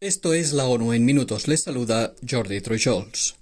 Esto es la ONU en minutos. Les saluda Jordi Trujols.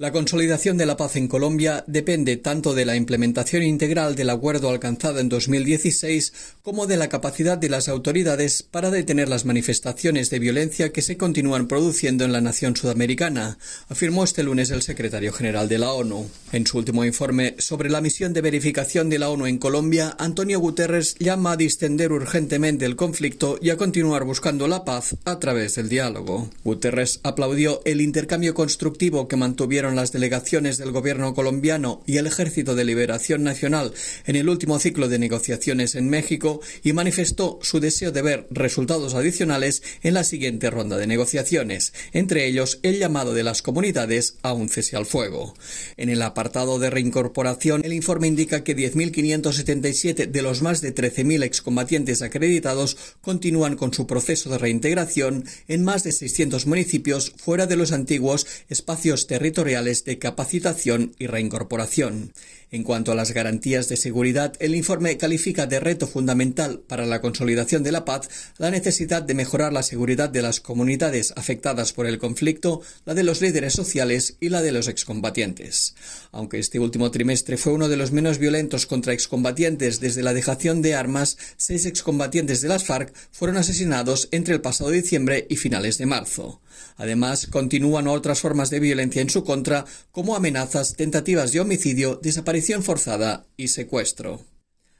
La consolidación de la paz en Colombia depende tanto de la implementación integral del acuerdo alcanzado en 2016 como de la capacidad de las autoridades para detener las manifestaciones de violencia que se continúan produciendo en la nación sudamericana, afirmó este lunes el secretario general de la ONU. En su último informe sobre la misión de verificación de la ONU en Colombia, Antonio Guterres llama a distender urgentemente el conflicto y a continuar buscando la paz a través del diálogo. Guterres aplaudió el intercambio constructivo que mantuvieron las delegaciones del gobierno colombiano y el Ejército de Liberación Nacional en el último ciclo de negociaciones en México y manifestó su deseo de ver resultados adicionales en la siguiente ronda de negociaciones, entre ellos el llamado de las comunidades a un cese al fuego. En el apartado de reincorporación, el informe indica que 10.577 de los más de 13.000 excombatientes acreditados continúan con su proceso de reintegración en más de 600 municipios fuera de los antiguos espacios territoriales de capacitación y reincorporación. En cuanto a las garantías de seguridad, el informe califica de reto fundamental para la consolidación de la paz la necesidad de mejorar la seguridad de las comunidades afectadas por el conflicto, la de los líderes sociales y la de los excombatientes. Aunque este último trimestre fue uno de los menos violentos contra excombatientes desde la dejación de armas, seis excombatientes de las FARC fueron asesinados entre el pasado diciembre y finales de marzo. Además, continúan otras formas de violencia en su contra como amenazas, tentativas de homicidio, desaparición forzada y secuestro.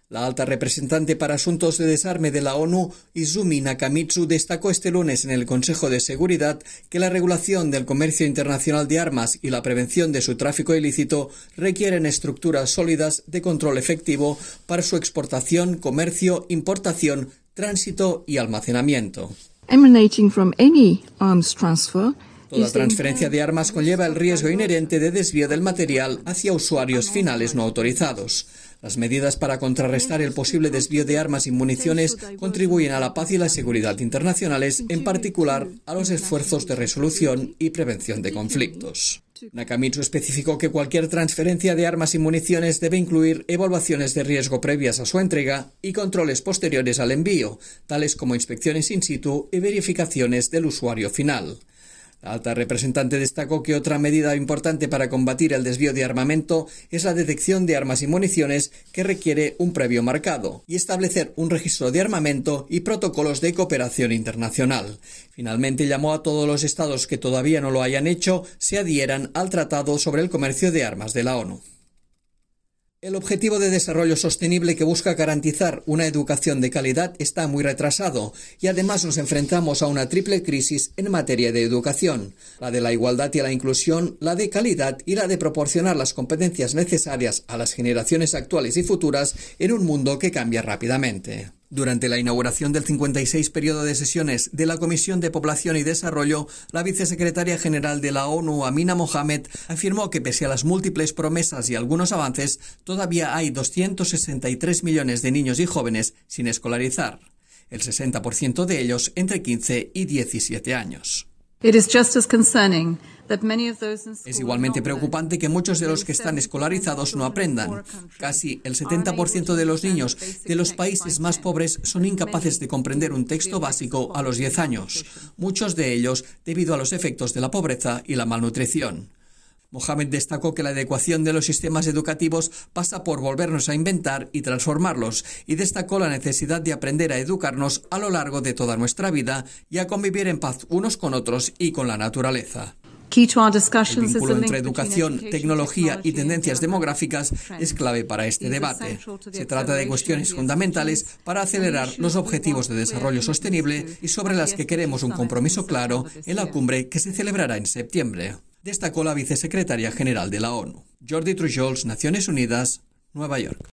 La alta representante para asuntos de desarme de la ONU, Izumi Nakamitsu, destacó este lunes en el Consejo de Seguridad que la regulación del comercio internacional de armas y la prevención de su tráfico ilícito requieren estructuras sólidas de control efectivo para su exportación, comercio, importación, tránsito y almacenamiento. Toda transferencia de armas conlleva el riesgo inherente de desvío del material hacia usuarios finales no autorizados. Las medidas para contrarrestar el posible desvío de armas y municiones contribuyen a la paz y la seguridad internacionales, en particular a los esfuerzos de resolución y prevención de conflictos. Nakamitsu especificó que cualquier transferencia de armas y municiones debe incluir evaluaciones de riesgo previas a su entrega y controles posteriores al envío, tales como inspecciones in situ y verificaciones del usuario final. La alta representante destacó que otra medida importante para combatir el desvío de armamento es la detección de armas y municiones que requiere un previo marcado y establecer un registro de armamento y protocolos de cooperación internacional. Finalmente llamó a todos los estados que todavía no lo hayan hecho se adhieran al Tratado sobre el Comercio de Armas de la ONU. El objetivo de desarrollo sostenible que busca garantizar una educación de calidad está muy retrasado y además nos enfrentamos a una triple crisis en materia de educación, la de la igualdad y la inclusión, la de calidad y la de proporcionar las competencias necesarias a las generaciones actuales y futuras en un mundo que cambia rápidamente. Durante la inauguración del 56 periodo de sesiones de la Comisión de Población y Desarrollo, la vicesecretaria general de la ONU, Amina Mohamed, afirmó que pese a las múltiples promesas y algunos avances, todavía hay 263 millones de niños y jóvenes sin escolarizar, el 60% de ellos entre 15 y 17 años. Es igualmente preocupante que muchos de los que están escolarizados no aprendan. Casi el 70% de los niños de los países más pobres son incapaces de comprender un texto básico a los 10 años, muchos de ellos debido a los efectos de la pobreza y la malnutrición. Mohamed destacó que la adecuación de los sistemas educativos pasa por volvernos a inventar y transformarlos, y destacó la necesidad de aprender a educarnos a lo largo de toda nuestra vida y a convivir en paz unos con otros y con la naturaleza. El vínculo entre educación, tecnología y tendencias demográficas es clave para este debate. Se trata de cuestiones fundamentales para acelerar los objetivos de desarrollo sostenible y sobre las que queremos un compromiso claro en la cumbre que se celebrará en septiembre, destacó la vicesecretaria general de la ONU. Jordi Trujols, Naciones Unidas, Nueva York.